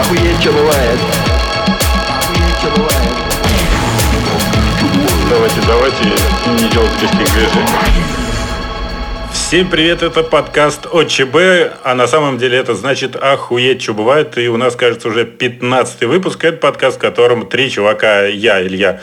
Охуеть, что бывает. Охуеть, что бывает. Давайте, давайте не делать лишних движений. Всем привет, это подкаст ОЧБ, а на самом деле это значит охуеть, что бывает. И у нас, кажется, уже 15 выпуск. Это подкаст, в котором три чувака, я, Илья,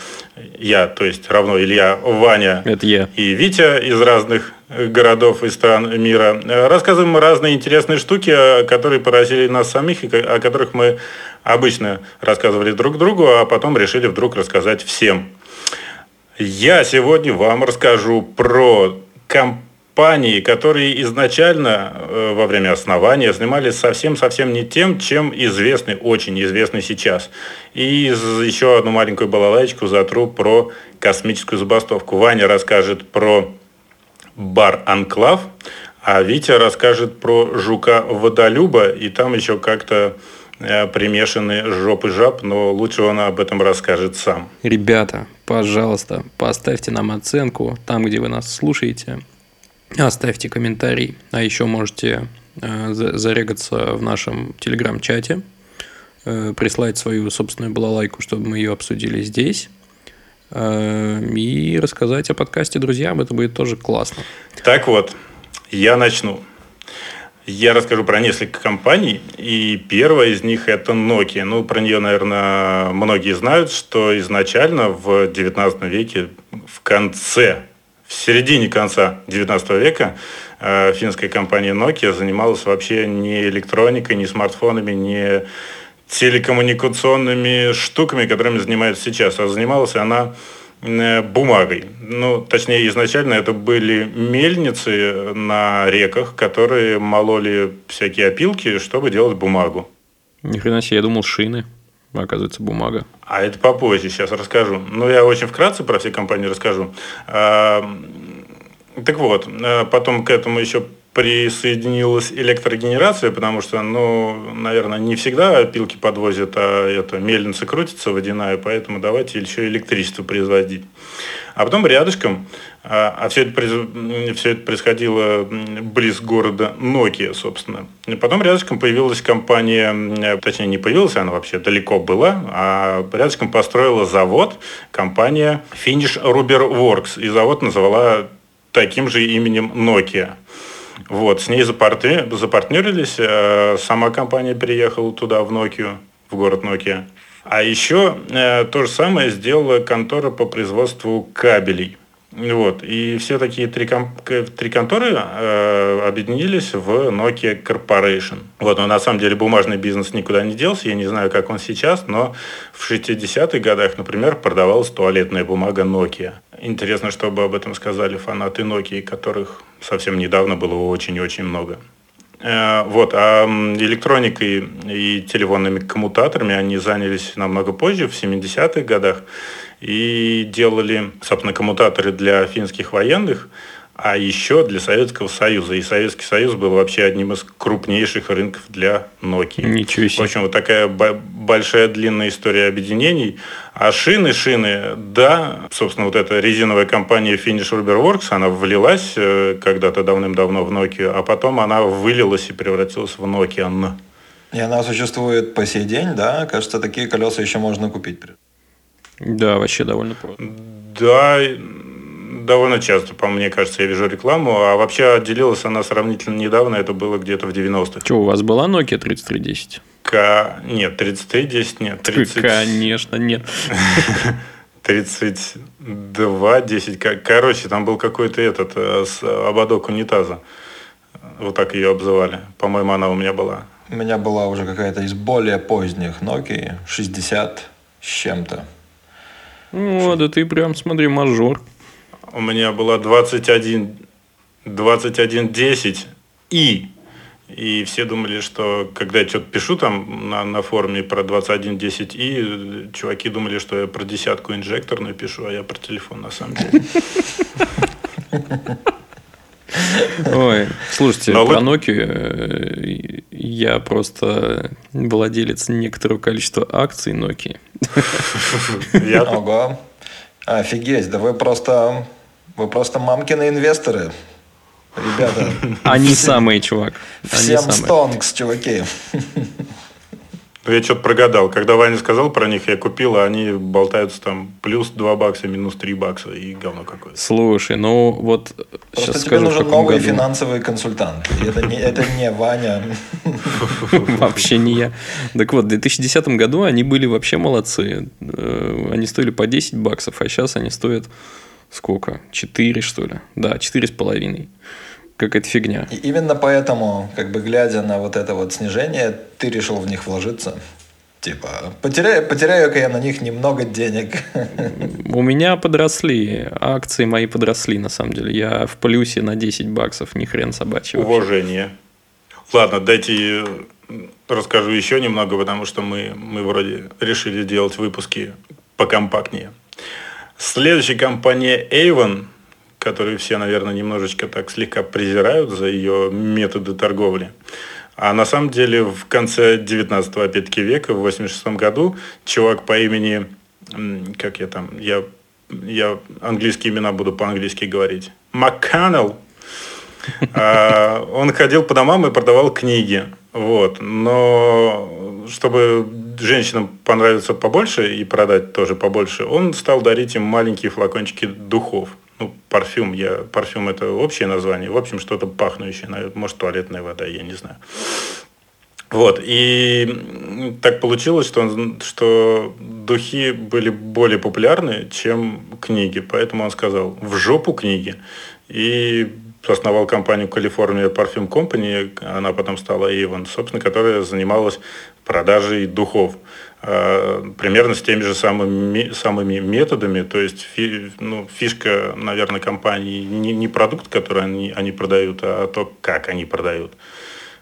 я, то есть равно Илья, Ваня Это я. и Витя из разных городов и стран мира. Рассказываем разные интересные штуки, э, которые поразили нас самих, и о которых мы обычно рассказывали друг другу, а потом решили вдруг рассказать всем. Я сегодня вам расскажу про компании, которые изначально э, во время основания занимались совсем-совсем не тем, чем известны, очень известны сейчас. И еще одну маленькую балалайку затру про космическую забастовку. Ваня расскажет про бар «Анклав», а Витя расскажет про жука-водолюба, и там еще как-то э, примешаны жопы жаб, но лучше он об этом расскажет сам. Ребята, пожалуйста, поставьте нам оценку там, где вы нас слушаете. Оставьте комментарий. А еще можете э, за- зарегаться в нашем телеграм-чате, э, прислать свою собственную балалайку, чтобы мы ее обсудили здесь. Э, И рассказать о подкасте друзьям. Это будет тоже классно. Так вот, я начну. Я расскажу про несколько компаний, и первая из них это Nokia. Ну, про нее, наверное, многие знают, что изначально в 19 веке, в конце, в середине конца 19 века, э, финская компания Nokia занималась вообще не электроникой, не смартфонами, не телекоммуникационными штуками, которыми занимается сейчас, а занималась она э, бумагой. Ну, точнее, изначально это были мельницы на реках, которые мололи всякие опилки, чтобы делать бумагу. Ни хрена себе, я думал шины. А, Оказывается, бумага. А это попозже, сейчас расскажу. Ну, я очень вкратце про все компании расскажу. А, Так вот, э, потом к этому еще присоединилась электрогенерация, потому что, ну, наверное, не всегда опилки подвозят, а это мельница крутится водяная, поэтому давайте еще электричество производить. А потом рядышком, а а все это, все это происходило близ города Nokia, собственно. И потом рядышком появилась компания, точнее не появилась, она вообще далеко была, а рядышком построила завод компания Finish Rubber Works. И завод назвала таким же именем Nokia. Вот, с ней запарты- запартнерились, э, сама компания переехала туда, в Nokia, в город Nokia. А еще э, то же самое сделала контора по производству кабелей. Вот. И все такие три, ком- к- три конторы э, объединились в Nokia Corporation. Вот. Но на самом деле бумажный бизнес никуда не делся. Я не знаю, как он сейчас, но в 60-х годах, например, продавалась туалетная бумага Nokia. Интересно, чтобы об этом сказали фанаты Nokia, которых совсем недавно было очень-очень много. Э, Вот, а электроникой и телефонными коммутаторами они занялись намного позже, в 70-х годах, и делали, собственно, коммутаторы для финских военных, а еще для Советского Союза. И Советский Союз был вообще одним из крупнейших рынков для Nokia. Ничего В себе. общем, вот такая бо- большая длинная история объединений. А шины, шины, да, собственно, вот эта резиновая компания Finish Rubber Works, она влилась э, когда-то давным-давно в Nokia, а потом она вылилась и превратилась в Nokia. И она существует по сей день, да? Кажется, такие колеса еще можно купить. Да, вообще довольно просто. Да, довольно часто, по мне кажется, я вижу рекламу, а вообще отделилась она сравнительно недавно, это было где-то в 90-х. Что, у вас была Nokia 3310? К... Нет, 3310 нет, 30... Конечно, нет. 32, 10. ко- Короче, там был какой-то этот э, с- ободок унитаза. Вот так ее обзывали. По-моему, она у меня была. У меня была уже какая-то из более поздних Nokia 60 с чем-то. О, да ты прям, смотри, мажор. У меня была 21, 2110 и и все думали, что когда я что-то пишу там на, на форуме про 2110 и чуваки думали, что я про десятку инжекторную пишу, а я про телефон на самом деле. Ой, слушайте, Но про вы- Nokia э, я просто владелец некоторого количества акций Nokia. Ого. Офигеть, да вы просто... Вы просто мамкины инвесторы. Ребята, Они самые, чувак. Всем стонкс, чуваки. Ну, я что-то прогадал. Когда Ваня сказал про них, я купил, а они болтаются там плюс 2 бакса, минус 3 бакса и говно какое-то. Слушай, ну вот Просто сейчас тебе скажу, нужен новый году. финансовый консультант. Это не, это не Ваня. Вообще не я. Так вот, в 2010 году они были вообще молодцы. Э, Они стоили по 10 баксов, а сейчас они стоят сколько? 4, что ли? Да, 4,5. Какая-то фигня. И именно поэтому, как бы глядя на вот это вот снижение, ты решил в них вложиться. Типа, потеряю, потеряю-ка я на них немного денег. У меня подросли, акции мои подросли, на самом деле. Я в плюсе на 10 баксов, ни хрен собачий. вообще. Уважение. Ладно, дайте расскажу еще немного, потому что мы, мы вроде решили делать выпуски покомпактнее. Следующая компания Avon, которую все, наверное, немножечко так слегка презирают за ее методы торговли. А на самом деле в конце 19 опять-таки века, в 86 году, чувак по имени, как я там, я, я английские имена буду по-английски говорить, МакКаннелл, а, он ходил по домам и продавал книги. Вот. Но чтобы женщинам понравиться побольше и продать тоже побольше, он стал дарить им маленькие флакончики духов. Ну, парфюм, я, парфюм это общее название. В общем, что-то пахнущее, может, туалетная вода, я не знаю. Вот, и так получилось, что, он- что духи были более популярны, чем книги. Поэтому он сказал, в жопу книги. И основал компанию California Parfum Company, она потом стала Avon, собственно, которая занималась продажей духов. Э, Примерно с теми же самыми, самыми методами. То есть фи- ну, фишка, наверное, компании не, не продукт, который они, они продают, а то, как они продают.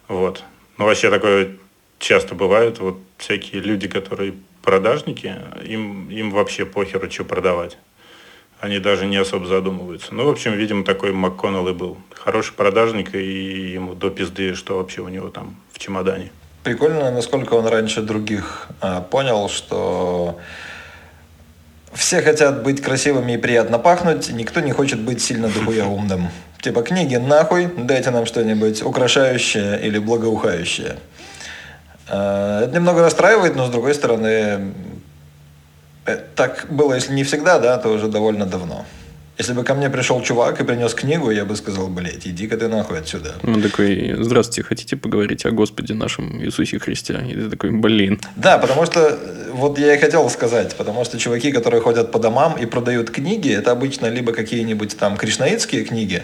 Вот. Ну, вообще такое часто бывает. Вот всякие люди, которые продажники, им, им вообще похеру, что продавать. Они даже не особо задумываются. Ну, в общем, видимо, такой МакКоннелл и был. Хороший продажник, и ему до пизды, что вообще у него там в чемодане. Прикольно, насколько он раньше других а, понял, что все хотят быть красивыми и приятно пахнуть, никто не хочет быть сильно дохуя умным. Типа книги нахуй, дайте нам что-нибудь украшающее или благоухающее. А, Это немного расстраивает, но с другой стороны, э, так было, если не всегда, да, то уже довольно давно. Если бы ко мне пришел чувак и принес книгу, я бы сказал, блядь, иди-ка ты нахуй отсюда. Он такой, здравствуйте, хотите поговорить о Господе нашем Иисусе Христе? И ты такой, блин. Да, потому что, э, вот я и хотел сказать, потому что чуваки, которые ходят по домам и продают книги, это обычно либо какие-нибудь там кришнаитские книги,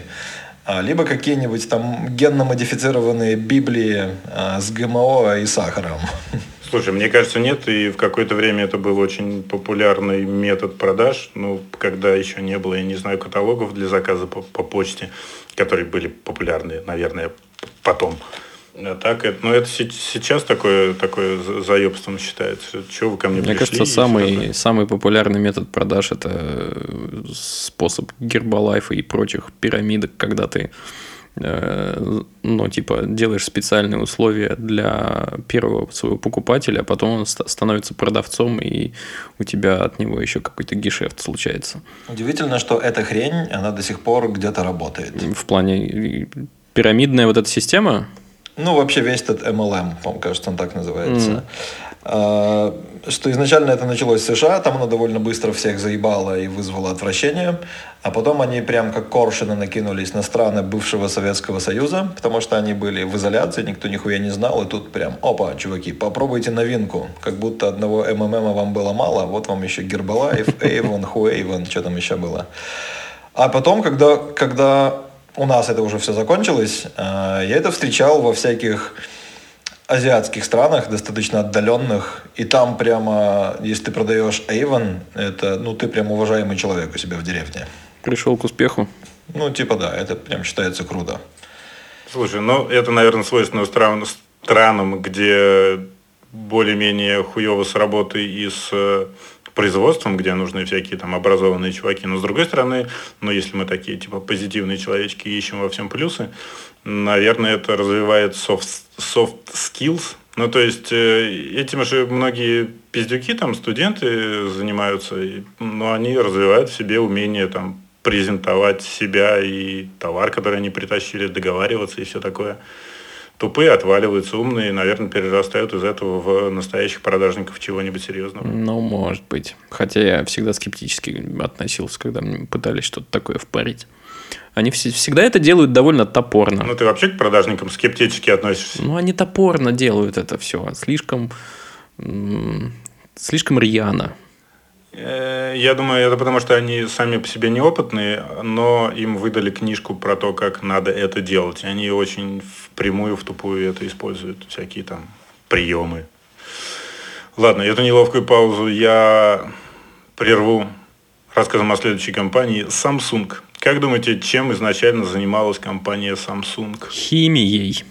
а, либо какие-нибудь там генно-модифицированные библии а, с ГМО и сахаром. Слушай, мне кажется, нет, и в какое-то время это был очень популярный метод продаж, ну, когда еще не было, я не знаю, каталогов для заказа по, по почте, которые были популярны, наверное, потом. А так, это, ну, это се- сейчас такое, такое за- заебством считается. Чего вы ко мне Мне пришли? кажется, и всё самый, самый популярный метод продаж – это э, способ гербалайфа и прочих пирамидок, когда ты ну, типа, делаешь специальные условия для первого своего покупателя, а потом он ста- становится продавцом, и у тебя от него еще какой-то гешефт случается. Удивительно, что эта хрень, она до сих пор где-то работает. В плане э, пирамидная вот эта система, Ну, вообще весь этот MLM, по-моему, кажется, он так называется. А, Что изначально это началось в США, там оно довольно быстро всех заебало и вызвало отвращение. А потом они прям как коршины накинулись на страны бывшего Советского Союза, потому что они были в изоляции, никто нихуя не знал. И тут прям, опа, чуваки, попробуйте новинку. Как будто одного МММа вам было мало, вот вам еще Гербалайф, Avon, Хуэйвен, что там еще было. А потом, когда, когда у нас это уже все закончилось, э, я это встречал во всяких азиатских странах, достаточно отдаленных, и там прямо, если ты продаешь Avon, это, ну, ты прям уважаемый человек у себя в деревне. пришел к успеху. Ну, типа, да, это прям считается круто. Слушай, ну это, наверное, свойственно стран- странам, где более-менее хуево с работой и с э, производством, где нужны всякие там образованные чуваки. Но с другой стороны, ну если мы такие типа позитивные человечки ищем во всем плюсы, наверное, это развивает soft, soft skills. Ну, то есть, э, этим же многие пиздюки, там, студенты занимаются, но они развивают в себе умение там презентовать себя и товар, который они притащили, договариваться и все такое. Тупые отваливаются, умные, наверное, перерастают из этого в настоящих продажников чего-нибудь серьезного. Ну, может быть. Хотя я всегда скептически относился, когда мне пытались что-то такое впарить. Они вс- всегда это делают довольно топорно. Ну, ты вообще к продажникам скептически относишься? Ну, они топорно делают это все. Слишком... Слишком рьяно. Э, Я думаю, это потому, что они сами по себе неопытные, но им выдали книжку про то, как надо это делать. И они очень впрямую, в тупую это используют, всякие там приемы. Ладно, эту неловкую паузу я прерву рассказом о следующей компании Samsung. Как думаете, чем изначально занималась компания Samsung? Химией.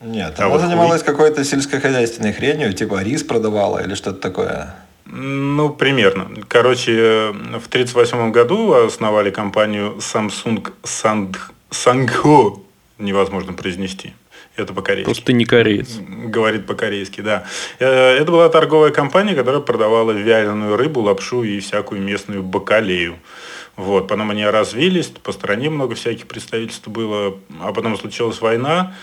Нет, А она вот занималась какой-то сельскохозяйственной хренью, типа рис продавала или что-то такое. Ну, примерно. Короче, э, в 1938 году основали компанию Samsung Sang... Sangho. Невозможно произнести. Это по-корейски. Просто ты не кореец. Говорит по-корейски, да. Э, Это была торговая компания, которая продавала вяленую рыбу, лапшу и всякую местную бакалею. Вот. Потом они развились, по стране много всяких представительств было. А потом случилась война,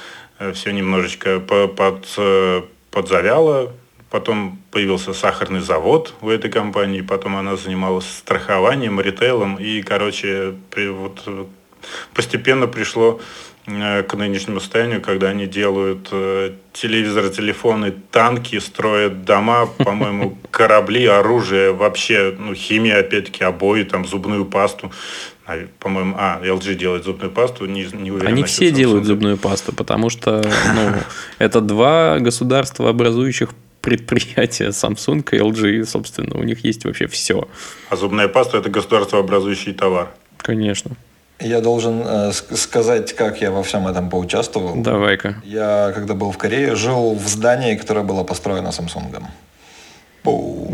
все немножечко по- под, э, подзавяло. Потом появился сахарный завод у этой компании. Потом она занималась страхованием, ритейлом. И, короче, при- вот, постепенно пришло э, к нынешнему состоянию, когда они делают э, телевизоры, телефоны, танки, строят дома, по-моему, корабли, оружие, вообще, ну, химия, опять-таки, обои, там, зубную пасту. А, по-моему, а, LG делает зубную пасту, не, не уверен. Они все делают зубную пасту, потому что ну, это два государства образующих предприятия Samsung и LG, собственно, у них есть вообще все. А зубная паста – это государствообразующий товар. Конечно. Я должен э, ск- сказать, как я во всем этом поучаствовал. Давай-ка. Я, когда был в Корее, жил в здании, которое было построено Samsung. Боу.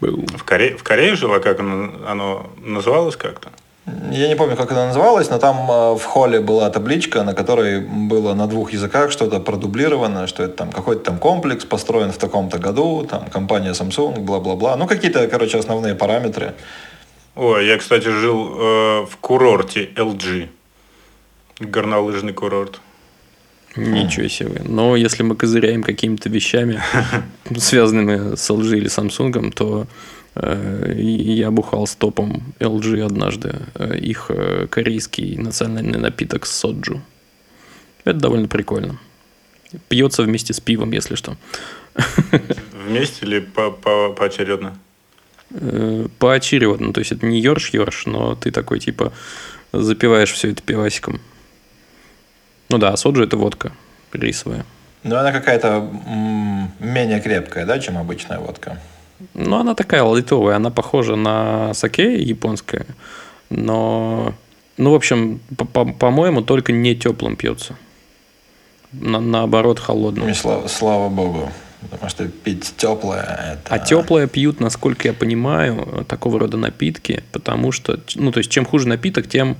Был. В Корее, в Корее жила, как оно, оно называлось как-то? Я не помню, как она называлась, но там э, в холле была табличка, на которой было на двух языках что-то продублировано, что это там какой-то там комплекс построен в таком-то году, там компания Samsung, бла-бла-бла. Ну, какие-то, короче, основные параметры. Ой, я, кстати, жил э, в курорте LG. Горнолыжный курорт. Ничего себе. Но если мы козыряем какими-то вещами, связанными с LG или Samsung, то я бухал с топом LG однажды. э, Их э, корейский национальный напиток соджу. Это довольно прикольно. Пьется вместе с пивом, если что. Вместе или по, по, поочередно? Э, Поочередно. То есть это не ерш-ерш, но ты такой типа запиваешь все это пивасиком. Ну да, соджу это водка рисовая. Но она какая-то менее крепкая, да, чем обычная водка. Ну, она такая лайтовая, она похожа на саке японское, но, ну, в общем, по- по- по-моему, только не теплым пьется. На- наоборот, холодным. И слава, слава богу. Потому что пить теплое это... А теплое пьют, насколько я понимаю, такого рода напитки, потому что, ну, то есть, чем хуже напиток, тем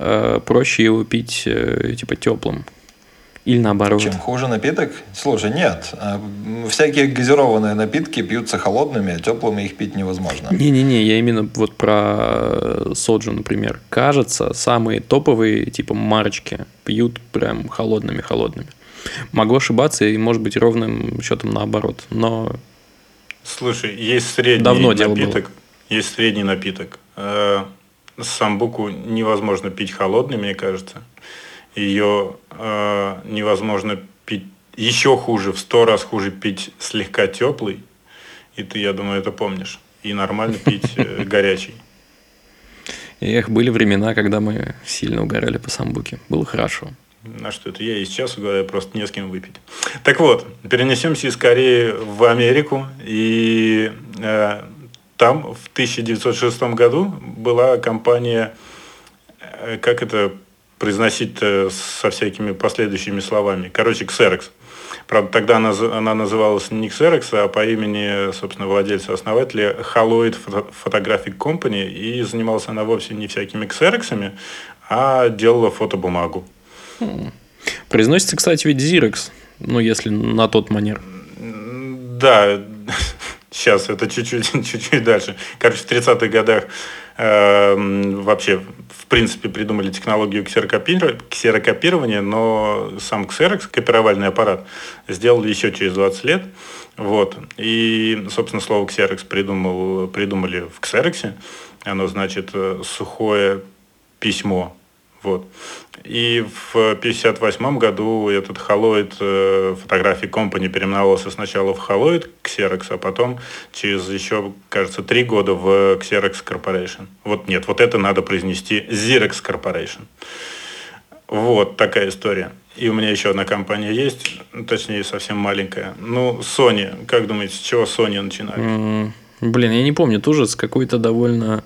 э, проще его пить, э, типа, теплым. Или наоборот. Чем хуже напиток? Слушай, нет. А, Всякие газированные напитки пьются холодными, а теплыми их пить невозможно. Не-не-не, я именно вот про э, соджу, например. Кажется, самые топовые, типа марочки, пьют прям холодными-холодными. Могу ошибаться и, может быть, ровным счетом наоборот. Но Слушай, есть средний Давно напиток. Есть средний напиток. Э, Самбуку невозможно пить холодной, мне кажется. Ее э, невозможно пить еще хуже, в сто раз хуже пить слегка теплый. И ты, я думаю, это помнишь. И нормально пить э, горячий. эх, были времена, когда мы сильно угорали по самбуке. Было хорошо. На что это я и сейчас угораю, просто не с кем выпить. Так вот, перенесемся из Кореи в Америку. И э, там в 1906 году была компания, э, как это произносить со всякими последующими словами. Короче, Xerox. Правда, тогда она, она называлась не Xerox, а по имени, собственно, владельца-основателя Haloid Photo- Photographic Company. И занималась она вовсе не всякими Xerox'ами, а делала фотобумагу. Произносится, кстати, ведь Xerox, ну, если на тот манер. Да, Сейчас это чуть-чуть, чуть-чуть дальше. Короче, в 30-х годах э, вообще, в принципе, придумали технологию ксерокопирования, но сам ксерокс, копировальный аппарат, сделали еще через 20 лет. Вот. И, собственно, слово ксерокс придумал, придумали в ксероксе. Оно значит э, сухое письмо. Вот. И в 1958 году этот Haloid э, фотографии Company переименовался сначала в Haloid Xerox, а потом через еще, кажется, три года в Xerox Corporation. Вот нет, вот это надо произнести Xerox Corporation. Вот такая история. И у меня еще одна компания есть, точнее, совсем маленькая. Ну, Sony. Как думаете, с чего Sony начинали? Блин, я не помню, тоже с какой-то довольно...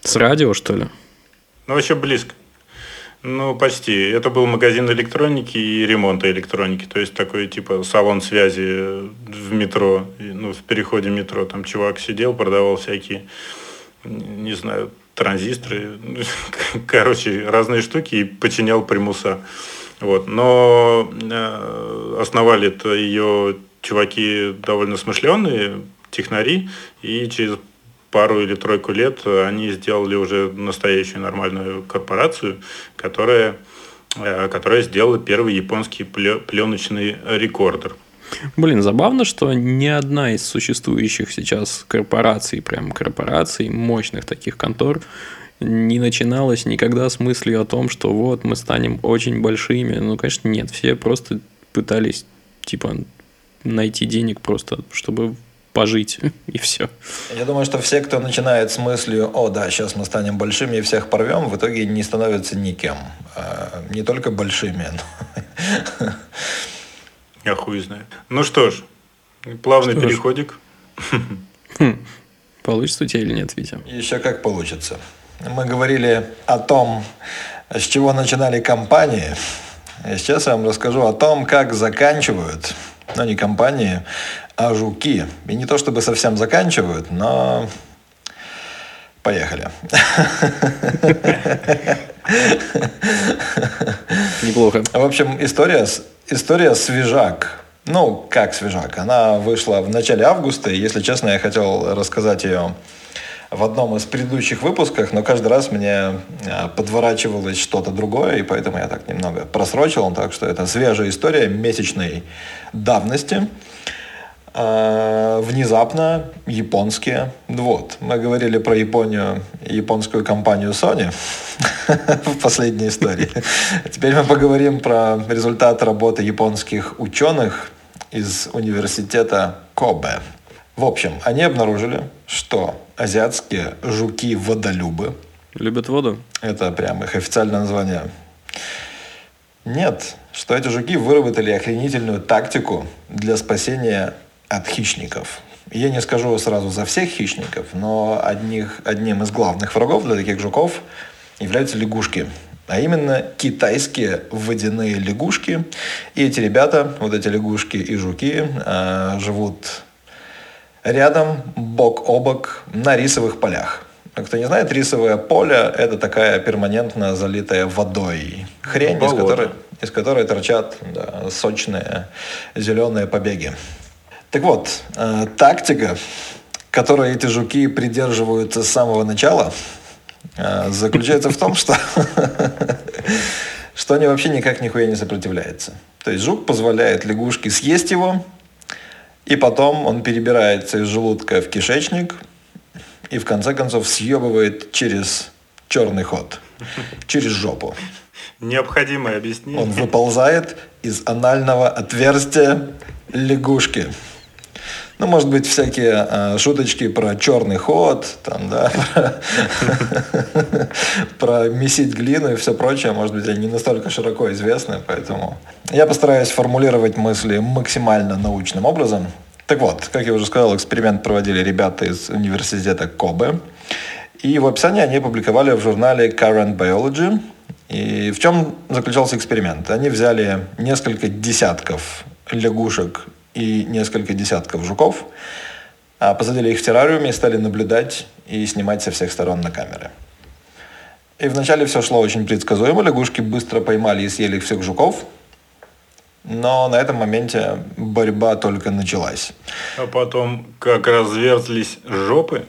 С радио, что ли? Ну, вообще близко. Ну, почти. Это был магазин электроники и ремонта электроники. То есть такой типа салон связи в метро, ну, в переходе метро. Там чувак сидел, продавал всякие, не знаю, транзисторы, короче, разные штуки и починял примуса. Вот. Но э, основали это ее чуваки довольно смышленые, технари, и через пару или тройку лет они сделали уже настоящую нормальную корпорацию, которая, э, которая сделала первый японский пле- пленочный рекордер. Блин, забавно, что ни одна из существующих сейчас корпораций, прям корпораций, мощных таких контор, не начиналась никогда с мыслью о том, что вот мы станем очень большими. Ну, конечно, нет. Все просто пытались, типа, найти денег просто, чтобы пожить, и все. Я думаю, что все, кто начинает с мыслью, о, да, сейчас мы станем большими и всех порвем, в итоге не становятся никем. А, Не только большими, но... Я хуй знаю. Ну что ж, плавный Что ж. переходик. Получится у тебя или нет, Витя? Еще как получится. Мы говорили о том, с чего начинали компании. И сейчас я вам расскажу о том, как заканчивают, ну не компании, а жуки. И не то чтобы совсем заканчивают, но поехали. Неплохо. В общем, история, история свежак. Ну, как свежак? Она вышла в начале августа, и, если честно, я хотел рассказать ее в одном из предыдущих выпусков, но каждый раз мне а, подворачивалось что-то другое, и поэтому я так немного просрочил. Так что это свежая история месячной давности. А, внезапно японские. Вот, мы говорили про Японию, японскую компанию Sony в последней истории. Теперь мы поговорим про результат работы японских ученых из университета Кобе. В общем, они обнаружили, что азиатские жуки-водолюбы, Любят воду? это прям их официальное название, нет, что эти жуки выработали охренительную тактику для спасения от хищников. Я не скажу сразу за всех хищников, но одних, одним из главных врагов для таких жуков являются лягушки. А именно китайские водяные лягушки. И эти ребята, вот эти лягушки и жуки, э, живут рядом, бок о бок, на рисовых полях. А Кто не знает, рисовое поле – это такая перманентно залитая водой хрень, из которой, из которой торчат да, сочные зеленые побеги. Так вот, э, тактика, которой эти жуки придерживаются с самого начала, э, заключается в том, что, что они вообще никак нихуя не сопротивляются. То есть жук позволяет лягушке съесть его, и потом он перебирается из желудка в кишечник и в конце концов съебывает через черный ход, через жопу. Необходимое объяснение. Он выползает из анального отверстия лягушки. Ну, может быть, всякие э, шуточки про черный ход, там, да, про, месить глину и все прочее, может быть, они не настолько широко известны, поэтому я постараюсь формулировать мысли максимально научным образом. Так вот, как я уже сказал, эксперимент проводили ребята из университета Кобе, и в описании они опубликовали в журнале Current Biology. И в чем заключался эксперимент? Они взяли несколько десятков лягушек и несколько десятков жуков, а посадили их в террариуме и стали наблюдать и снимать со всех сторон на камеры. И вначале все шло очень предсказуемо. Лягушки быстро поймали и съели всех жуков. но на этом моменте борьба только началась. А потом как разверзлись жопы.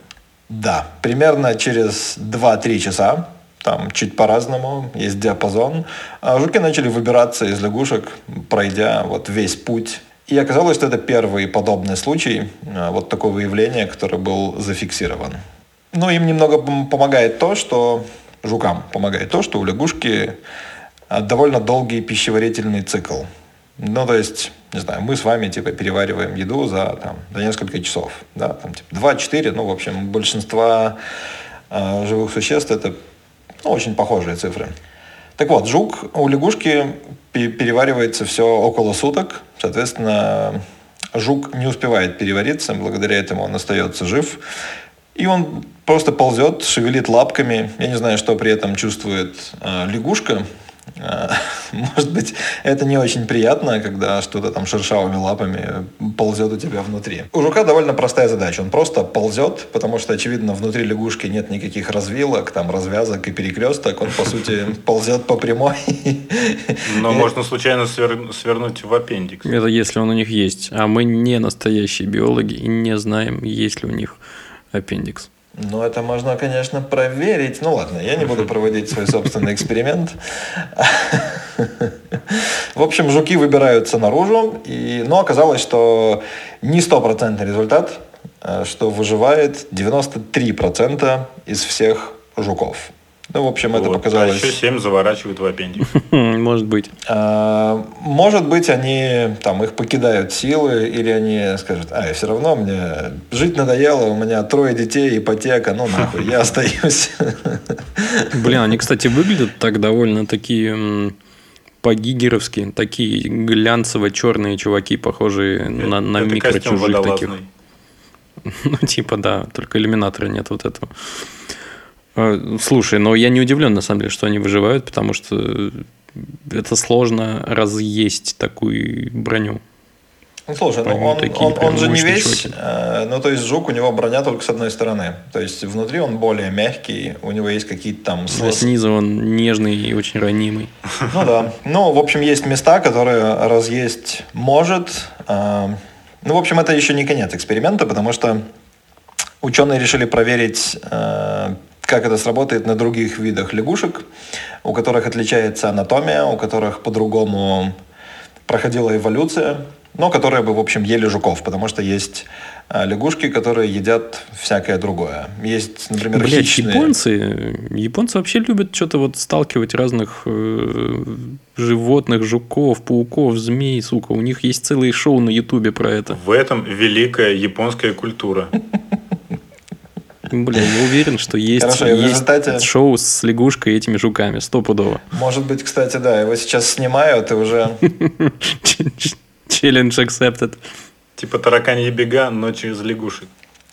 Да, примерно через 2-3 часа, там чуть по-разному, есть диапазон, а жуки начали выбираться из лягушек, пройдя вот весь путь. И оказалось, что это первый подобный случай а, вот такого явления, который был зафиксирован. Ну, им немного пом- помогает то, что жукам помогает то, что у лягушки а, довольно долгий пищеварительный цикл. Ну, то есть, не знаю, мы с вами, типа, перевариваем еду за, там, за несколько часов, да, там, типа, 2-4, ну, в общем, большинства э, живых существ это, ну, очень похожие цифры. Так вот, жук у лягушки пе- переваривается все около суток, соответственно, жук не успевает перевариться, благодаря этому он остается жив, и он просто ползет, шевелит лапками. Я не знаю, что при этом чувствует э, лягушка. Э, Может быть, это не очень приятно, когда что-то там шершавыми лапами ползет у тебя внутри. У жука довольно простая задача. Он просто ползет, потому что, очевидно, внутри лягушки нет никаких развилок, там развязок и перекресток. Он, по сути, ползет по прямой. Но можно случайно свер- свернуть в аппендикс. Это если он у них есть. А мы не настоящие биологи и не знаем, есть ли у них аппендикс. Ну, это можно, конечно, проверить. Ну ладно, я не буду проводить свой собственный эксперимент. В общем, жуки выбираются наружу, и, но оказалось, что не стопроцентный результат, э, что выживает 93% из всех жуков. Ну, в общем, это Вот. показалось... А еще 7 заворачивают в аппендикс. Хм, Может быть. А, Может быть, они там их покидают силы, или они скажут, а, все равно мне жить надоело, у меня трое детей, ипотека, ну нахуй, я остаюсь. Блин, они, кстати, выглядят так довольно такие по-гигеровски, такие глянцево-черные чуваки, похожие на, на микрочужих таких. Ну, типа, да, только иллюминатора нет вот этого. Э, Слушай, но я не удивлен, на самом деле, что они выживают, потому что это сложно разъесть такую броню. Ну, слушай, ну он, такие он, он же не весь, чуваки. э, ну то есть жук, у него броня только с одной стороны. То есть внутри он более мягкий, у него есть какие-то там... А слос- снизу он нежный и очень ранимый. Ну да. Ну, в общем, есть места, которые разъесть может. А, Ну, в общем, это еще не конец эксперимента, потому что ученые решили проверить, э, как это сработает на других видах лягушек, у которых отличается анатомия, у которых по-другому проходила эволюция, но которые бы, в общем, ели жуков, потому что есть э, лягушки, которые едят всякое другое. Есть, например, Блять, хищные... японцы, японцы вообще любят что-то вот сталкивать разных э, животных, жуков, пауков, змей, сука. У них есть целые шоу на ютубе про это. В этом великая японская культура. Бля, я уверен, что есть, Хорошо, есть результате- шоу с лягушкой и этими жуками, стопудово. Может быть, кстати, да, его сейчас снимают, и уже Челлендж accepted. Типа тараканьи бега, но через лягушек.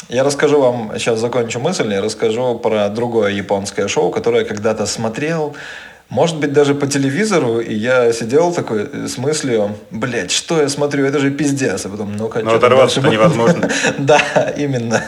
Я расскажу вам, сейчас закончу мысль, я расскажу про другое японское шоу, которое я когда-то смотрел, может быть, даже по телевизору, и я сидел такой с мыслью, блядь, что я смотрю, это же пиздец, а потом, ну-ка, Но чё там оторваться-то невозможно. Да, именно.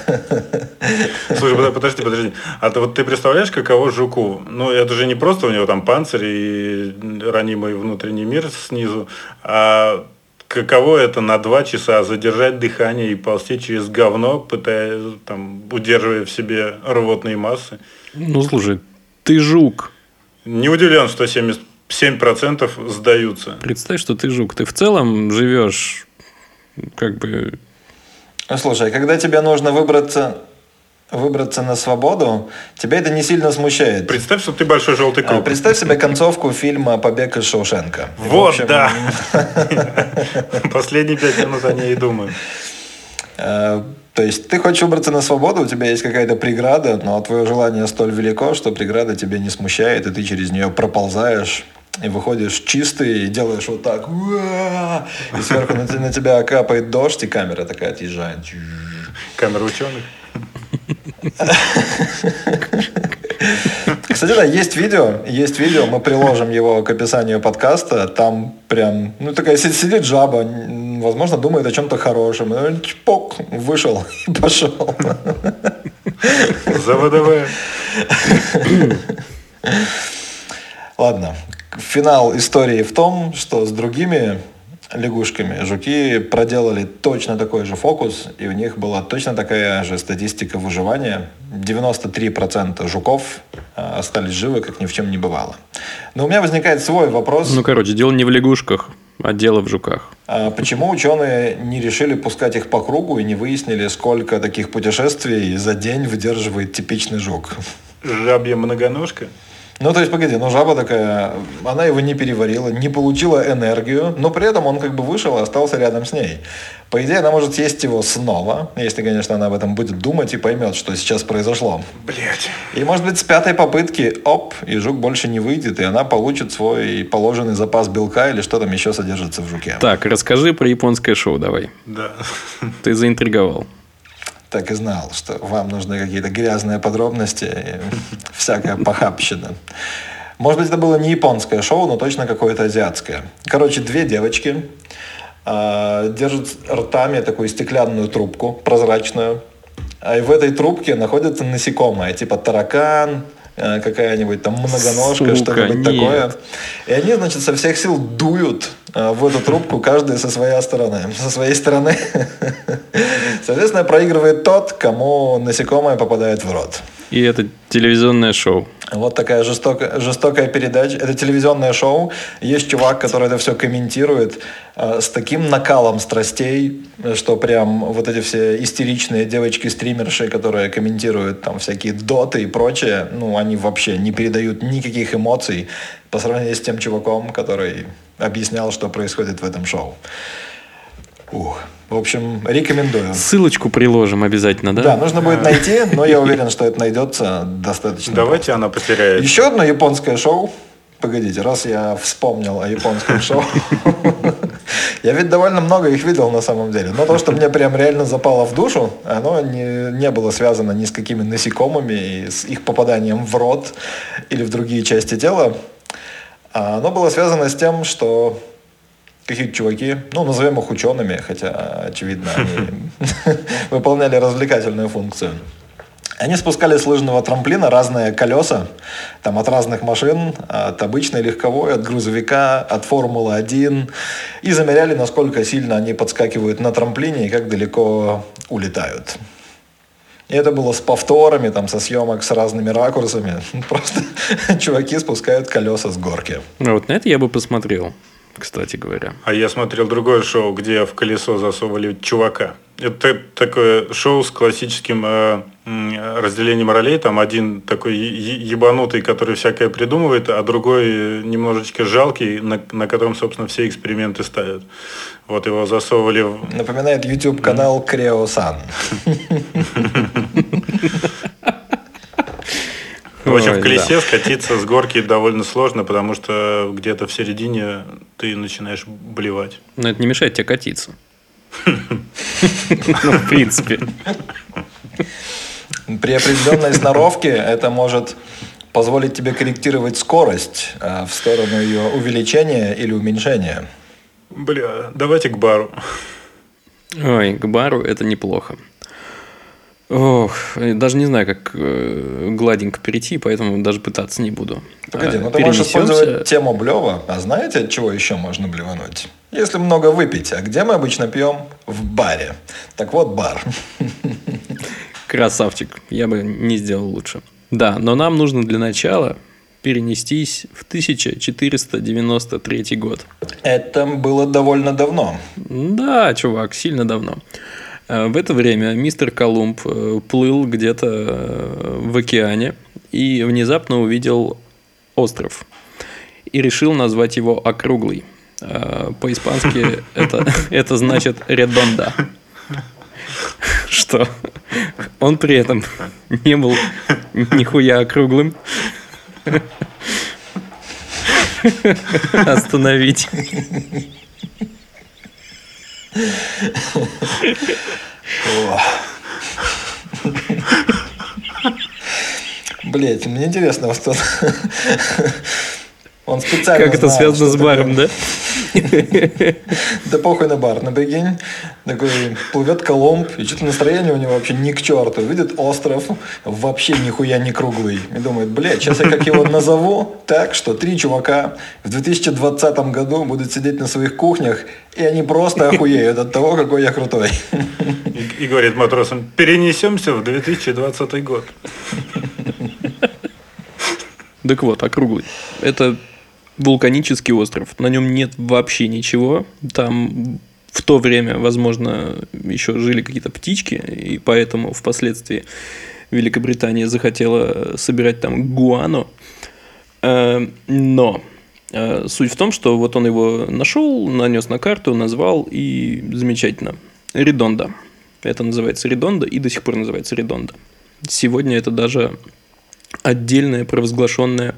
Слушай, под- подожди, подожди. А ты вот ты представляешь, каково жуку? Ну, это же не просто у него там панцирь и ранимый внутренний мир снизу, а каково это на два часа задержать дыхание и ползти через говно, пытаясь, там, удерживая в себе рвотные массы. Ну, слушай, ты жук. Не удивлен, что 77% сдаются. Представь, что ты жук. Ты в целом живешь как бы... Ну, Слушай, когда тебе нужно выбраться, выбраться на свободу, тебя это не сильно смущает. Представь, что ты большой желтый А, круг. Представь себе концовку фильма «Побег из Шоушенка». Вот, общем, да. Последние пять минут о ней и думаю. То есть ты хочешь выбраться на свободу, у тебя есть какая-то преграда, но твое желание столь велико, что преграда тебя не смущает, и ты через нее проползаешь и выходишь чистый, и делаешь вот так, и сверху на, на тебя капает дождь, и камера такая отъезжает. Камера ученых. Кстати, да, есть видео, есть видео, мы приложим его к описанию подкаста, там прям, ну такая си- сидит жаба, возможно, думает о чем-то хорошем, и он чпок, вышел и пошел. За ВДВ. Ладно, финал истории в том, что с другими лягушками. Жуки проделали точно такой же фокус, и у них была точно такая же статистика выживания. 93% жуков а, остались живы, как ни в чем не бывало. Но у меня возникает свой вопрос. Ну, короче, дело не в лягушках, а дело в жуках. А почему ученые не решили пускать их по кругу и не выяснили, сколько таких путешествий за день выдерживает типичный жук? Жабья многоножка. Ну, то есть, погоди, ну жаба такая, она его не переварила, не получила энергию, но при этом он как бы вышел и остался рядом с ней. По идее, она может съесть его снова, если, конечно, она об этом будет думать и поймет, что сейчас произошло. Блять. И, может быть, с пятой попытки, оп, и жук больше не выйдет, и она получит свой положенный запас белка или что там еще содержится в жуке. Так, расскажи про японское шоу давай. Да. Ты заинтриговал. Так и знал, что вам нужны какие-то грязные подробности всякая похабщина. Может быть, это было не японское шоу, но точно какое-то азиатское. Короче, две девочки э, держат ртами такую стеклянную трубку, прозрачную. А в этой трубке находятся насекомые, типа таракан, какая-нибудь там многоножка, что-нибудь такое. И они, значит, со всех сил дуют э, в эту трубку, каждая со своей стороны. Со своей стороны. Соответственно, проигрывает тот, кому насекомое попадает в рот. И это телевизионное шоу. Вот такая жестокая, жестокая передача. Это телевизионное шоу. Есть чувак, который это все комментирует э, с таким накалом страстей, что прям вот эти все истеричные девочки-стримерши, которые комментируют там всякие доты и прочее, ну, они вообще не передают никаких эмоций по сравнению с тем чуваком, который объяснял, что происходит в этом шоу. Ух. В общем, рекомендую. Ссылочку приложим обязательно, да? Да, нужно будет найти, но я уверен, что это найдется достаточно. Давайте она потеряет. Еще одно японское шоу. Погодите, раз я вспомнил о японском шоу. Я ведь довольно много их видел на самом деле. Но то, что мне прям реально запало в душу, оно не, не было связано ни с какими насекомыми и с их попаданием в рот или в другие части тела. А оно было связано с тем, что какие-то чуваки, ну, назовем их учеными, хотя, очевидно, они выполняли развлекательную функцию. Они спускали с лыжного трамплина разные колеса, там от разных машин, от обычной легковой, от грузовика, от Формулы-1, и замеряли, насколько сильно они подскакивают на трамплине и как далеко улетают. И это было с повторами, там, со съемок с разными ракурсами. Просто чуваки спускают колеса с горки. А Вот на это я бы посмотрел, кстати говоря. А я смотрел другое шоу, где в колесо засовывали чувака. Это такое шоу с классическим э, разделением ролей. Там один такой ебанутый, который всякое придумывает, а другой немножечко жалкий, на, на котором, собственно, все эксперименты ставят. Вот его засовывали в... Напоминает YouTube канал Креосан. В общем, в колесе скатиться с горки довольно сложно, потому что где-то в середине ты начинаешь блевать. Но это не мешает тебе катиться. Ну, в принципе. При определенной сноровке это может позволить тебе корректировать скорость э, в сторону ее увеличения или уменьшения. Бля, давайте к бару. Ой, к бару это неплохо. Ох, даже не знаю, как э, гладенько перейти, поэтому даже пытаться не буду. Погоди, А, ну ты можешь использовать тему блева. А знаете, от чего еще можно блевануть? Если много выпить. А где мы обычно пьем? В баре. Так вот, бар. Красавчик, я бы не сделал лучше. Да, но нам нужно для начала перенестись в 1493 год. Это было довольно давно. Да, чувак, сильно давно. Э, В это время мистер Колумб э, плыл где-то э, в океане и внезапно увидел остров. И решил назвать его округлый. По-испански это, это значит редонда. Что? Он при этом не был нихуя округлым. Остановить. Блять, мне интересно, вот он... Он специально Как это связано что с баром, да? Да похуй на бар, на прикинь. Такой плывет Коломб, и что-то настроение у него вообще ни к черту. Видит остров, вообще нихуя не круглый. И думает, блядь, сейчас я как его назову так, что три чувака в 2020 году будут сидеть на своих кухнях, и они просто охуеют от того, какой я крутой. И, и говорит матросам, перенесемся в 2020 год. Так вот, округлый. Это вулканический остров. На нем нет вообще ничего. Там в то время, возможно, еще жили какие-то птички, и поэтому впоследствии Великобритания захотела собирать там гуану. Э, Но э, суть в том, что вот он его нашел, нанес на карту, назвал и замечательно. Редонда. Это называется Редонда и до сих пор называется Редонда. Сегодня это даже отдельное провозглашенное э,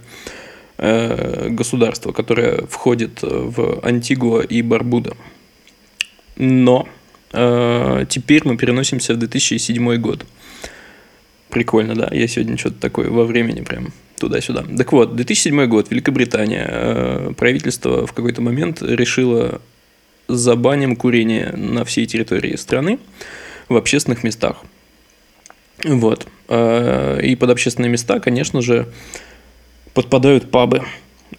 государство, которое входит в Антигуа и Барбуда. Но э, теперь мы переносимся в 2007 год. Прикольно, да? Я сегодня что-то такое во времени прям туда-сюда. Так вот, 2007 год, Великобритания. Э, правительство в какой-то момент решило забаним курение на всей территории страны в общественных местах. Вот. Э, и под общественные места, конечно же, подпадают пабы.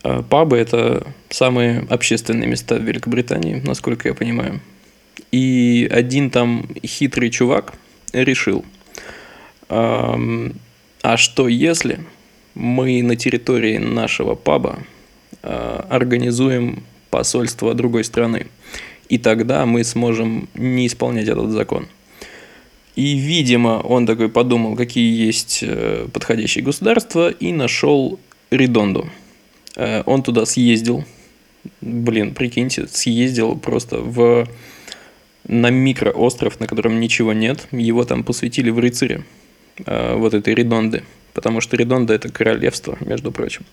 Э, пабы – это самые общественные места в Великобритании, насколько я понимаю. И один там хитрый чувак решил, а что если мы на территории нашего паба э, организуем посольство другой страны, и тогда мы сможем не исполнять этот закон. И, видимо, он такой подумал, какие есть э, подходящие государства, и нашел Редонду. Э, он туда съездил, блин, прикиньте, съездил просто в на микроостров, на котором ничего нет. Его там посвятили в рыцаре э, вот этой Редонды, потому что Редонда это королевство, между прочим.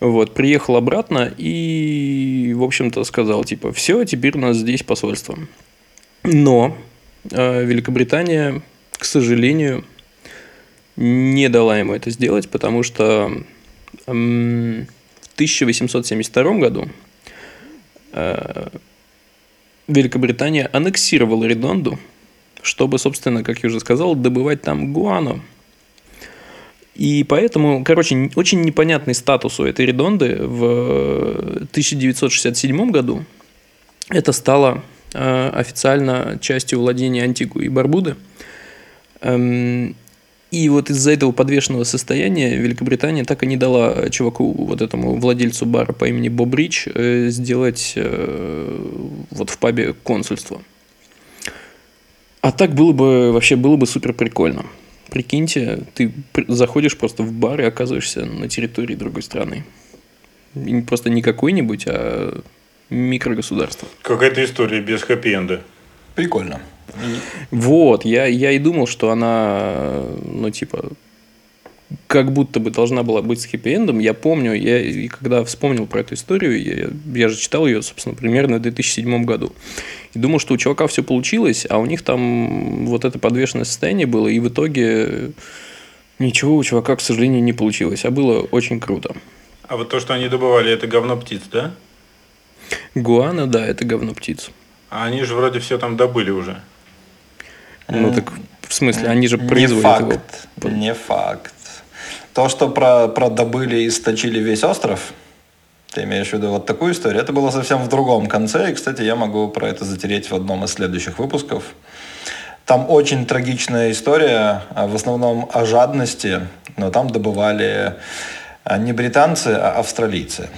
Вот, приехал обратно и, в общем-то, сказал, типа, все, теперь у нас здесь посольство. Но э, Великобритания, к сожалению, не дала ему это сделать, потому что в 1872 году э, Великобритания аннексировала Редонду, чтобы, собственно, как я уже сказал, добывать там гуану. И поэтому, короче, очень непонятный статус у этой Редонды в 1967 году. Это стало э, официально частью владения Антигу и Барбуды. И вот из-за этого подвешенного состояния Великобритания так и не дала чуваку, вот этому владельцу бара по имени Боб Рич, э, сделать э, вот в пабе консульство. А так было бы, вообще было бы супер прикольно. Прикиньте, ты заходишь просто в бар и оказываешься на территории другой страны. И просто не какой-нибудь, а микрогосударство. Какая-то история без хэппи-энда. Прикольно. Вот, я, я и думал, что она, ну, типа, как будто бы должна была быть с хэппи-эндом. Я помню, я и когда вспомнил про эту историю, я, я же читал ее, собственно, примерно в 2007 году. И думал, что у чувака все получилось, а у них там вот это подвешенное состояние было, и в итоге ничего у чувака, к сожалению, не получилось. А было очень круто. А вот то, что они добывали, это говно птиц, да? Гуана, да, это говно птиц. А они же вроде все там добыли уже. Ну так, в смысле, они же Не производят его. факт. Не факт. То, что про, продобыли и сточили весь остров, ты имеешь в виду вот такую историю, это было совсем в другом конце. И, кстати, я могу про это затереть в одном из следующих выпусков. Там очень трагичная история, а в основном о жадности, но там добывали а, не британцы, а австралийцы.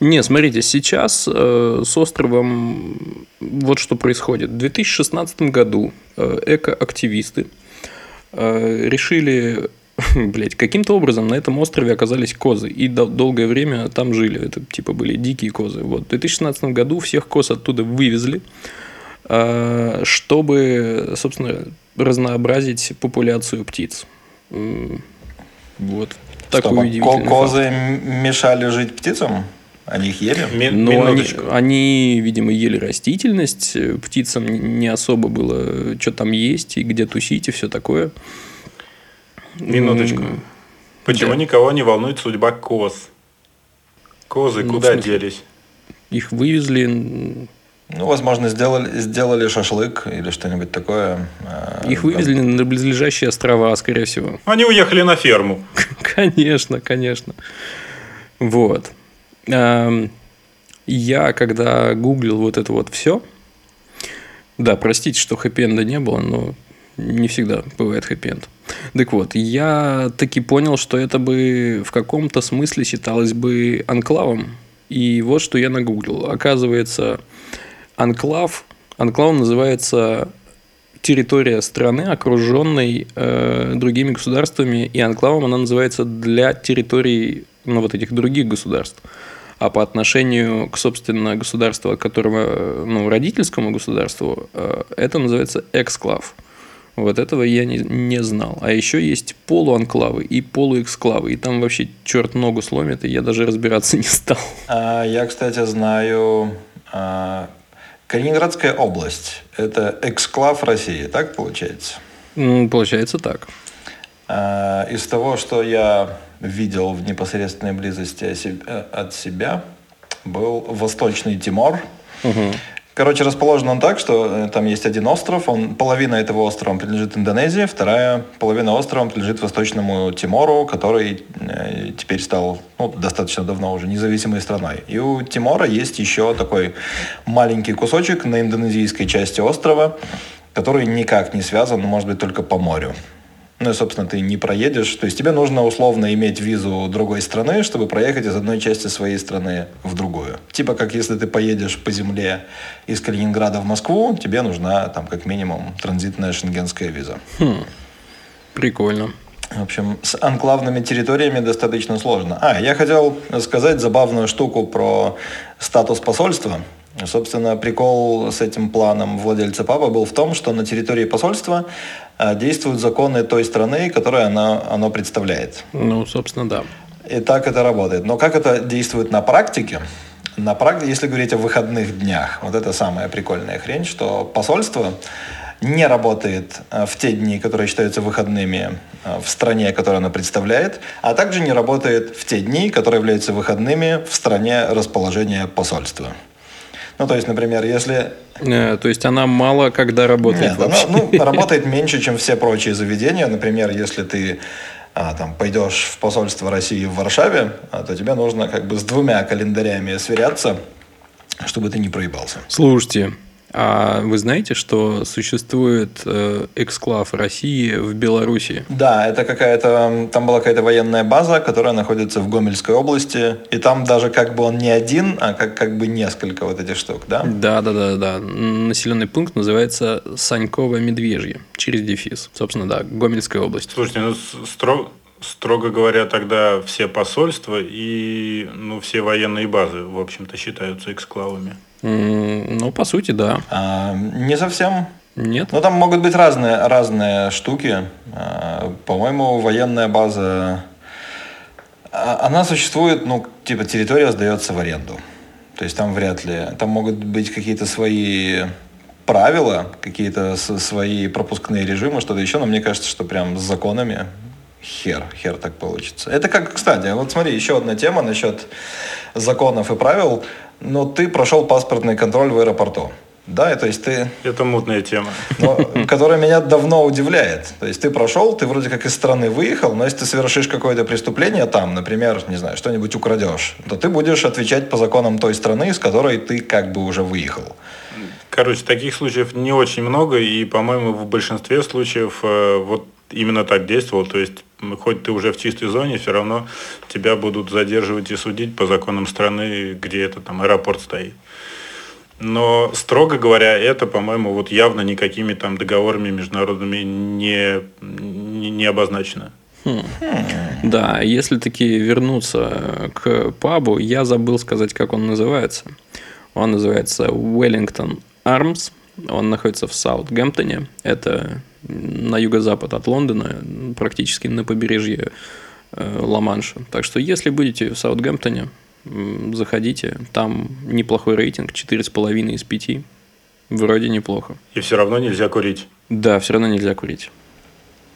Не, смотрите, сейчас э, с островом вот что происходит. В 2016 году э, экоактивисты э, решили, блядь, каким-то образом на этом острове оказались козы. И дол- долгое время там жили. Это типа были дикие козы. Вот. В 2016 году всех коз оттуда вывезли, э, чтобы, собственно, разнообразить популяцию птиц. Вот. Такой удивительный факт. козы м- мешали жить птицам? Они их ели? Ми- Но они, они, видимо, ели растительность, э, птицам не особо было, что там есть и где тусить и все такое. Минуточку. М, Почему да. никого не волнует судьба коз? Козы Ну, куда смысле? делись? Их вывезли, Ну, возможно, сделали, сделали шашлык или что-нибудь такое. А, их вывезли на близлежащие острова, скорее всего. Они уехали на ферму. Конечно, конечно. Вот. Ам, Я, когда гуглил вот это вот все, да, простите, что хэппи-энда не было, но не всегда бывает хэппи-энд. Так вот, я таки понял, что это бы в каком-то смысле считалось бы анклавом. И вот что я нагуглил. Оказывается, анклав, анклав называется территория страны, окруженной э, другими государствами, и анклавом она называется для территорий ну, вот этих других государств. А по отношению к, собственно, государству, от которого, ну, родительскому государству, э, это называется эксклав. Вот этого я не, не знал. А еще есть полуанклавы и полуэксклавы. И там вообще черт ногу сломит, и я даже разбираться не стал. А, Я, кстати, знаю а, Калининградская область. Это эксклав России, так получается? Получается так. А, Из того, что я видел в непосредственной близости э, от себя, был Восточный Тимор. Короче, расположен он так, что э, там есть один остров, он, половина этого острова принадлежит Индонезии, вторая половина острова принадлежит Восточному Тимору, который э, теперь стал ну, достаточно давно уже независимой страной. И у Тимора есть еще такой маленький кусочек на индонезийской части острова, который никак не связан, может быть, только по морю. Ну и, собственно, ты не проедешь. То есть тебе нужно условно иметь визу другой страны, чтобы проехать из одной части своей страны в другую. Типа как если ты поедешь по земле из Калининграда в Москву, тебе нужна там как минимум транзитная шенгенская виза. Прикольно. В общем, с анклавными территориями достаточно сложно. А, я хотел сказать забавную штуку про статус посольства. Собственно, прикол с этим планом владельца папа был в том, что на территории посольства действуют законы той страны, которую оно, оно представляет. Ну, собственно, да. И так это работает. Но как это действует на практике? На практике, если говорить о выходных днях, вот это самая прикольная хрень, что посольство не работает э, в те дни, которые считаются выходными э, в стране, которую оно представляет, а также не работает в те дни, которые являются выходными в стране расположения посольства. Ну, то есть, например, если Э, То есть она мало когда работает нет, вообще. она, ну, работает меньше, чем все прочие заведения. Например, если ты а, там, пойдешь в посольство России в Варшаве, а, то тебе нужно как бы с двумя календарями сверяться, чтобы ты не проебался. Слушайте, а вы знаете, что существует э, эксклав России в Беларуси? Да, это какая-то, там была какая-то военная база, которая находится в Гомельской области, и там даже как бы он не один, а как, как бы несколько вот этих штук, да? Да, да, да, да. Населенный пункт называется Саньково-Медвежье через дефис. Собственно, да, Гомельская область. Слушайте, ну с- стро- строго говоря, тогда все посольства и ну, все военные базы, в общем-то, считаются эксклавами. Ну, по сути, да. А, не совсем. Нет? Ну, там могут быть разные, разные штуки. А, По-моему, военная база, а, она существует, ну, типа, территория сдается в аренду. То есть там вряд ли, там могут быть какие-то свои правила, какие-то свои пропускные режимы, что-то еще, но мне кажется, что прям с законами хер, хер так получится. Это как, кстати, вот смотри, еще одна тема насчет законов и правил. Но ты прошел паспортный контроль в аэропорту. Да, и то есть ты Это мутная тема. но, которая меня давно удивляет. То есть ты прошел, ты вроде как из страны выехал, но если ты совершишь какое-то преступление там, например, не знаю, что-нибудь украдешь, то ты будешь отвечать по законам той страны, с которой ты как бы уже выехал. Короче, таких случаев не очень много, и, по-моему, в большинстве случаев э, вот именно так действовал. То есть, хоть ты уже в чистой зоне, все равно тебя будут задерживать и судить по законам страны, где это там аэропорт стоит. Но, строго говоря, это, по-моему, вот явно никакими там договорами международными не, не, не обозначено. Да, если таки вернуться к пабу, я забыл сказать, как он называется. Он называется Wellington Arms. Он находится в Саутгемптоне. Это на юго-запад от Лондона, практически на побережье э, Ла-Манша. Так что, если будете в Саутгемптоне, заходите. Там неплохой рейтинг, 4,5 из 5. Вроде неплохо. И все равно нельзя курить. Да, все равно нельзя курить.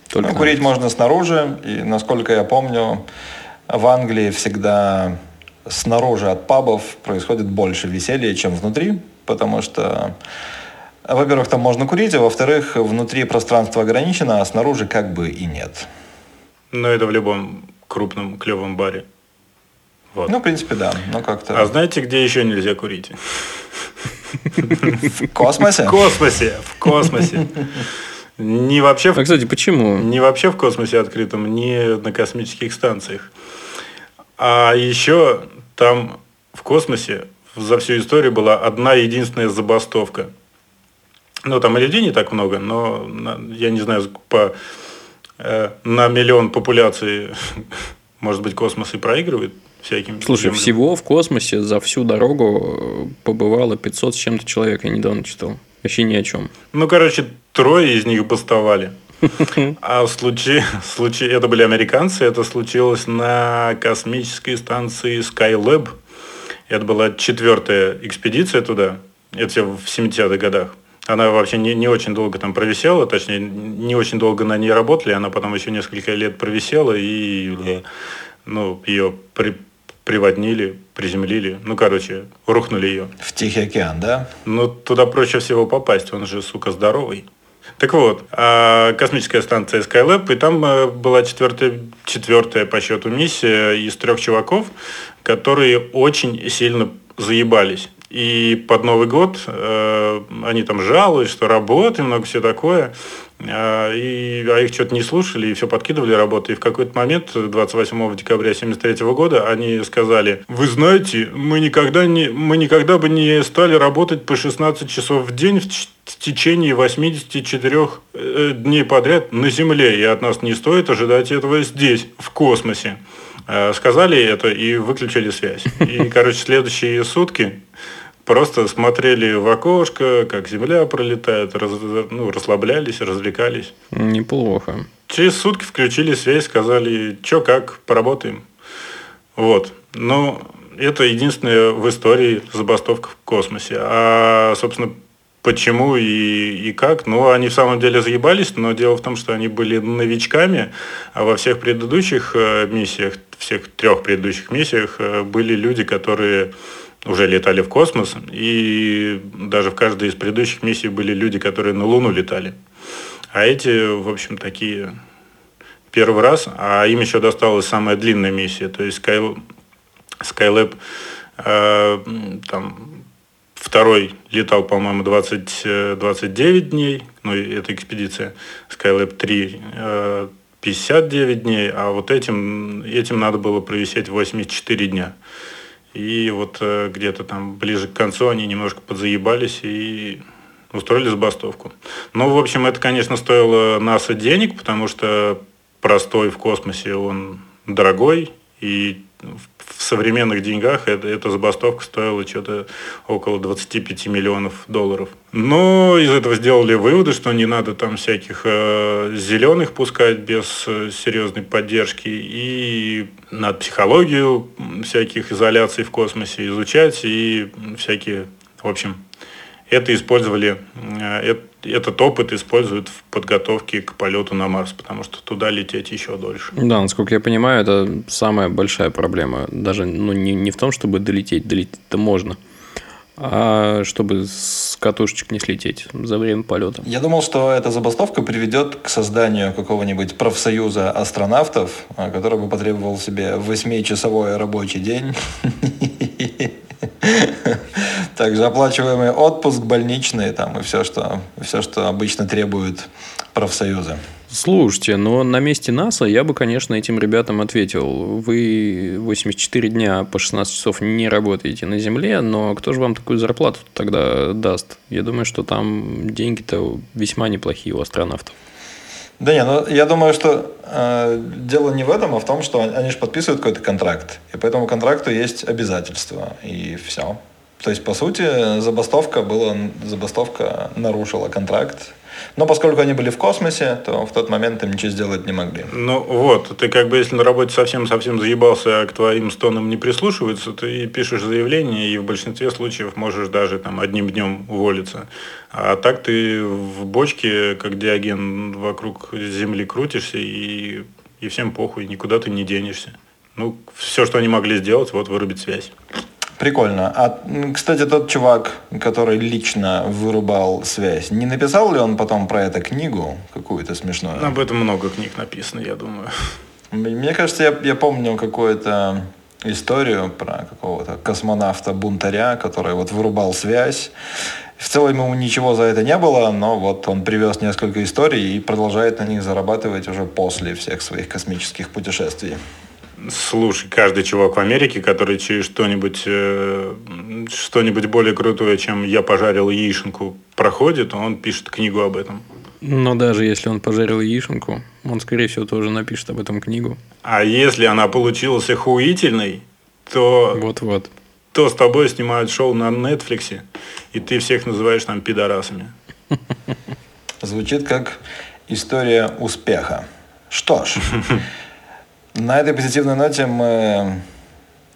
Только Ну, курить можно снаружи, и насколько я помню, в Англии всегда снаружи от пабов происходит больше веселья, чем внутри, потому что, во-первых, там можно курить, а во-вторых, внутри пространство ограничено, а снаружи как бы и нет. Но это в любом крупном клевом баре. Вот. Ну, в принципе, да. Ну, как-то... А знаете, где еще нельзя курить? В космосе? В космосе. В космосе. Не вообще в А, кстати, почему? Не вообще в космосе открытом, не на космических станциях. А еще там в космосе за всю историю была одна единственная забастовка. Ну, там и людей не так много, но я не знаю, по, э, на миллион популяции, может быть, космос и проигрывает всяким. Слушай, землям. всего в космосе за всю дорогу э, побывало 500 с чем-то человек, я недавно читал. Вообще ни о чем. Ну, короче, трое из них бастовали. А в случае, в случае, это были американцы, это случилось на космической станции Skylab. Это была четвертая экспедиция туда, это в 70-х годах. Она вообще не, не очень долго там провисела, точнее, не очень долго на ней работали, она потом еще несколько лет провисела, и ну, ее при- приводнили, приземлили, ну, короче, рухнули ее. В Тихий океан, да? Ну, туда проще всего попасть, он же, сука, здоровый. Так вот, а, космическая станция Skylab, и там э, была четвертая, четвертая по счету миссия из трех чуваков, которые очень сильно заебались. И под Новый год э, они там жалуются, что работы много, все такое. А, и, а их что-то не слушали, и все подкидывали работы. И в какой-то момент, 28 декабря 1973 года, они сказали, вы знаете, мы никогда, не, мы никогда бы не стали работать по 16 часов в день в, в течение 84 э, дней подряд на Земле. И от нас не стоит ожидать этого здесь, в космосе. Э, Сказали это и выключили связь. И, короче, следующие сутки просто смотрели в окошко, как земля пролетает, раз- ну, расслаблялись, развлекались. Неплохо. Через сутки включили связь, сказали, что как, поработаем. Вот. Но это единственная в истории забастовка в космосе. А, собственно, почему и, и как? Ну, они в самом деле заебались, но дело в том, что они были новичками, а во всех предыдущих э, миссиях, всех трех предыдущих миссиях э, были люди, которые уже летали в космос, и даже в каждой из предыдущих миссий были люди, которые на Луну летали. А эти, в общем, такие первый раз, а им еще досталась самая длинная миссия, то есть Sky, Skylab э, там второй летал, по-моему, 20, э, 29 дней, ну, и эта экспедиция, Skylab 3 э, 59 дней, а вот этим, этим надо было провисеть 84 дня. И вот э, где-то там ближе к концу они немножко подзаебались и устроили забастовку. Ну, в общем, это, конечно, стоило НАСА денег, потому что простой в космосе он дорогой, и в современных деньгах это, эта забастовка стоила что-то около 25 миллионов долларов. Но из этого сделали выводы, что не надо там всяких э, зеленых пускать без э, серьезной поддержки, и надо психологию всяких изоляций в космосе изучать, и всякие, в общем, это использовали, э, этот опыт используют в подготовке к полету на Марс, потому что туда лететь еще дольше. Да, насколько я понимаю, это самая большая проблема. Даже ну, не, не в том, чтобы долететь, долететь-то можно, а чтобы с катушечек не слететь за время полета. Я думал, что эта забастовка приведет к созданию какого-нибудь профсоюза астронавтов, а, который бы потребовал себе 8-часовой рабочий день. Также оплачиваемый отпуск, больничный там и все, что, все, что обычно требуют профсоюзы. Слушайте, но на месте НАСА я бы, конечно, этим ребятам ответил. Вы 84 дня по 16 часов не работаете на Земле, но кто же вам такую зарплату тогда даст? Я думаю, что там деньги-то весьма неплохие у астронавтов. Да не, ну я думаю, что э, дело не в этом, а в том, что они- они же подписывают какой-то контракт. И по этому контракту есть обязательства. И все. То есть, по сути, забастовка была, забастовка нарушила контракт. Но поскольку они были в космосе, то в тот момент им ничего сделать не могли. Ну вот, ты как бы если на работе совсем-совсем заебался, а к твоим стонам не прислушиваются, ты пишешь заявление и в большинстве случаев можешь даже там одним днем уволиться. А так ты в бочке, как диаген, вокруг Земли крутишься и, и всем похуй, никуда ты не денешься. Ну, все, что они могли сделать, вот вырубить связь. Прикольно. А, кстати, тот чувак, который лично вырубал связь, не написал ли он потом про это книгу какую-то смешную? Об этом много книг написано, я думаю. Мне кажется, я, я помню какую-то историю про какого-то космонавта-бунтаря, который вот вырубал связь. В целом ему ничего за это не было, но вот он привез несколько историй и продолжает на них зарабатывать уже после всех своих космических путешествий. Слушай, каждый чувак в Америке, который через что-нибудь э, что-нибудь более крутое, чем я пожарил яишенку, проходит, он пишет книгу об этом. Но даже если он пожарил яишенку, он, скорее всего, тоже напишет об этом книгу. А если она получилась охуительной, то, Вот-вот. то с тобой снимают шоу на Нетфликсе, и ты всех называешь там пидорасами. Звучит как история успеха. Что ж, на этой позитивной ноте мы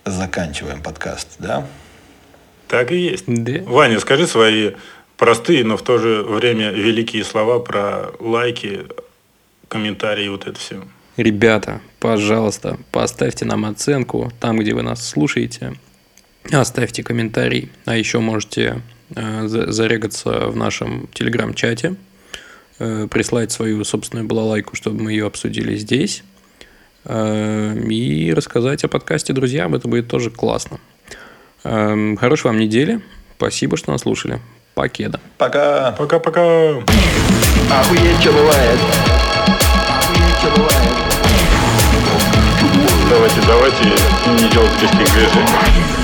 заканчиваем подкаст, да? Так и есть. Да. Ваня, скажи свои простые, но в то же время великие слова про лайки, комментарии, вот это все. Ребята, пожалуйста, поставьте нам оценку там, где вы нас слушаете. Оставьте комментарий. А еще можете э, за- зарегаться в нашем телеграм-чате, э, прислать свою собственную балалайку, чтобы мы ее обсудили здесь. Э, и рассказать о подкасте друзьям. Это будет тоже классно. Эм, Хорошей вам недели. Спасибо, что нас слушали. Покеда. Пока! Пока-пока. Охуеть, что бывает. Охуеть, что бывает. Давайте, давайте не делать лишних движений.